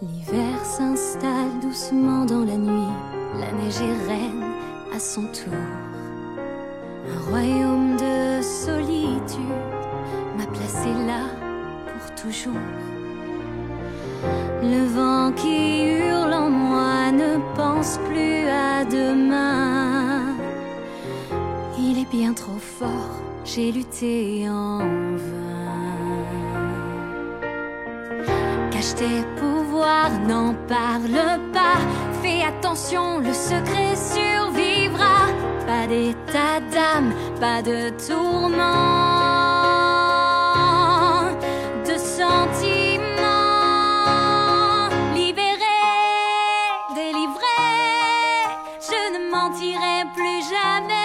L'hiver s'installe doucement dans la nuit, la neige est reine à son tour. Un royaume de solitude m'a placé là pour toujours. Le vent qui hurle en moi ne pense plus à demain. Il est bien trop fort, j'ai lutté en vain. Cache tes pouvoirs, n'en parle pas. Fais attention, le secret survivra. Pas d'état d'âme, pas de tourment, de sentiments. Libéré, délivré, je ne mentirai plus jamais.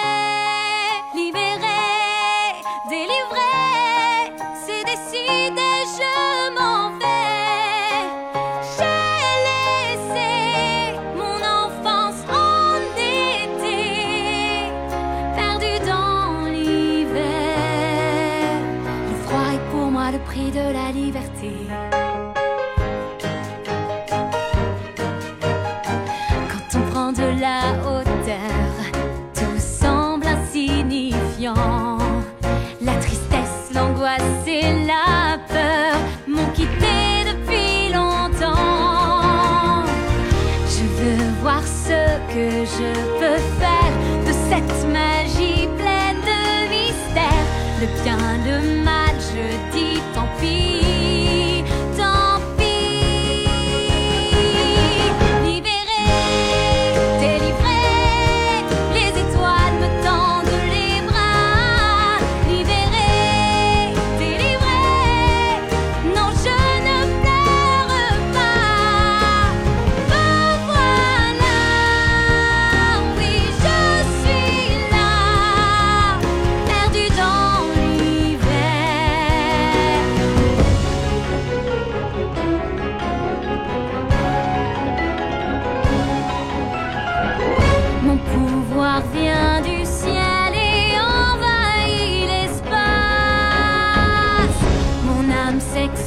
vaille pour moi le prix de la liberté. Quand on prend de la hauteur, tout semble insignifiant. La tristesse, l'angoisse et la peur m'ont quitté depuis longtemps. Je veux voir ce que je peux faire de cette magie pleine de mystère, le bien, le mal.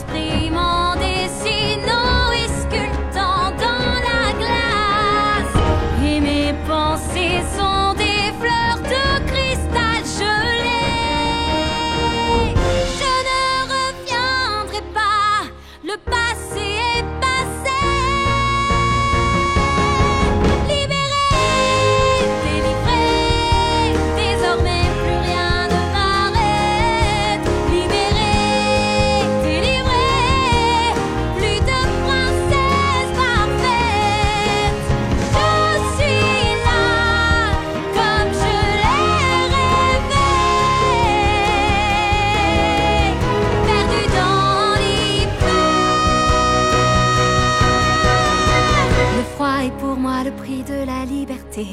please. froid est pour moi le prix de la liberté.